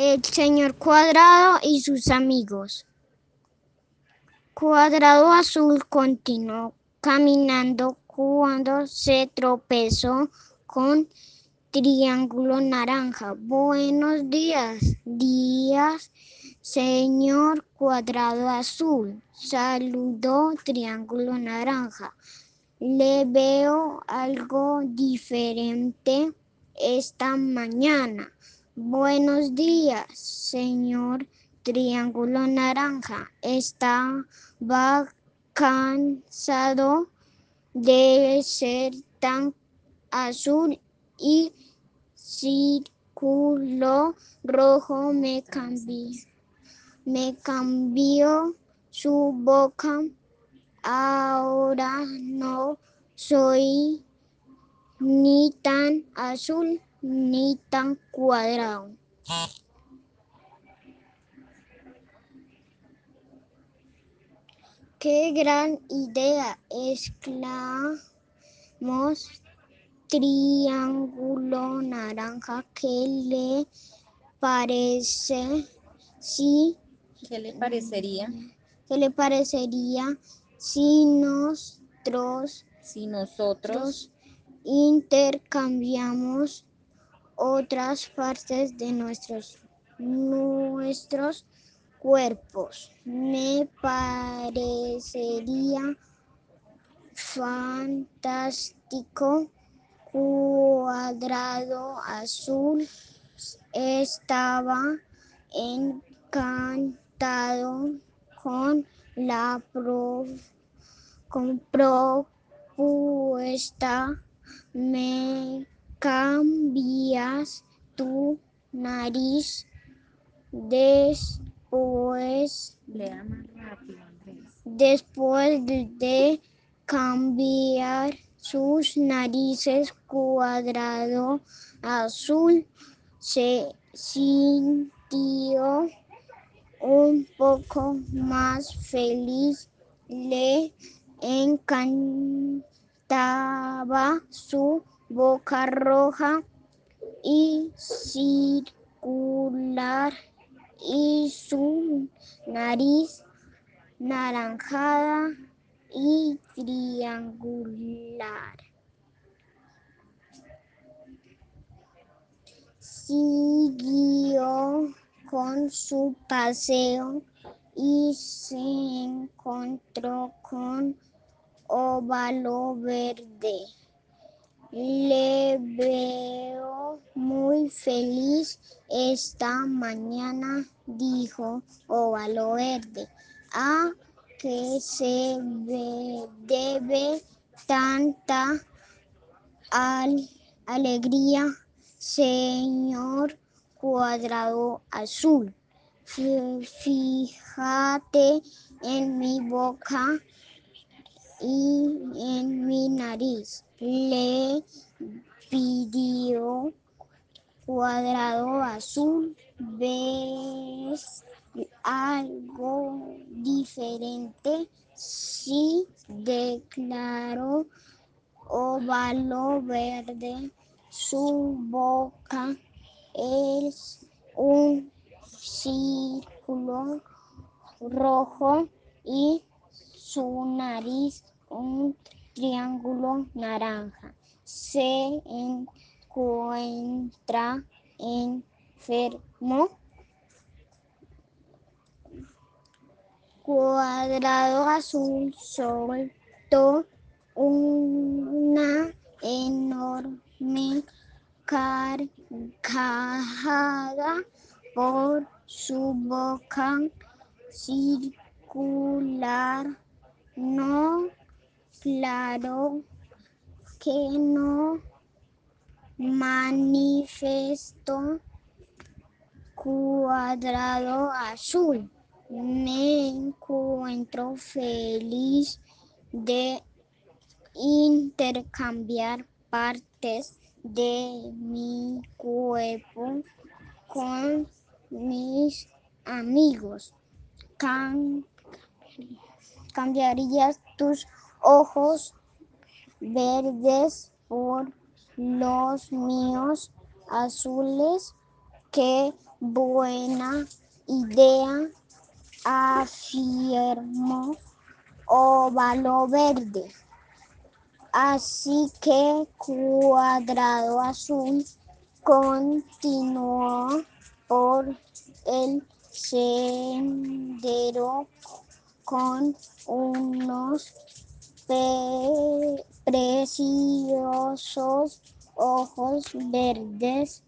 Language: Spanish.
El señor Cuadrado y sus amigos. Cuadrado azul continuó caminando cuando se tropezó con Triángulo naranja. Buenos días, días, señor Cuadrado azul. Saludó Triángulo naranja. Le veo algo diferente esta mañana. Buenos días, señor Triángulo Naranja. Estaba cansado de ser tan azul y círculo rojo me cambió, me cambió su boca. Ahora no soy ni tan azul ni tan cuadrado. ¡Qué gran idea! exclamó Triángulo Naranja. ¿Qué le parece si... ¿Qué le parecería? ¿Qué le parecería si nosotros, Si nosotros intercambiamos otras partes de nuestros, nuestros cuerpos? Me parecería fantástico. Cuadrado azul estaba encantado con la pro- con propuesta. Me cambias tu nariz después lea más rápido, Andrés. Después de cambiar sus narices cuadrado azul, se sintió un poco más feliz. Le encantaba su boca roja y circular y su nariz naranjada y triangular. Siguió con su paseo y se encontró con óvalo verde. Le veo muy feliz esta mañana, dijo óvalo verde. ¿A qué se debe tanta al- alegría, señor cuadrado azul? Fí- Fíjate en mi boca y en mi nariz. Le pidió cuadrado azul. ¿Ves algo diferente? Sí, declaró óvalo verde. Su boca es un círculo rojo y su nariz un triángulo naranja. Se encuentra enfermo. Cuadrado azul soltó una enorme carcajada por su boca circular. No, claro que no, manifestó cuadrado azul. Me encuentro feliz de intercambiar partes de mi cuerpo con mis amigos. Cam- ¿Cambiarías tus ojos verdes por los míos azules? ¿Qué buena idea, afirmó Óvalo Verde. Así que Cuadrado Azul continuó por el sendero con unos preciosos ojos verdes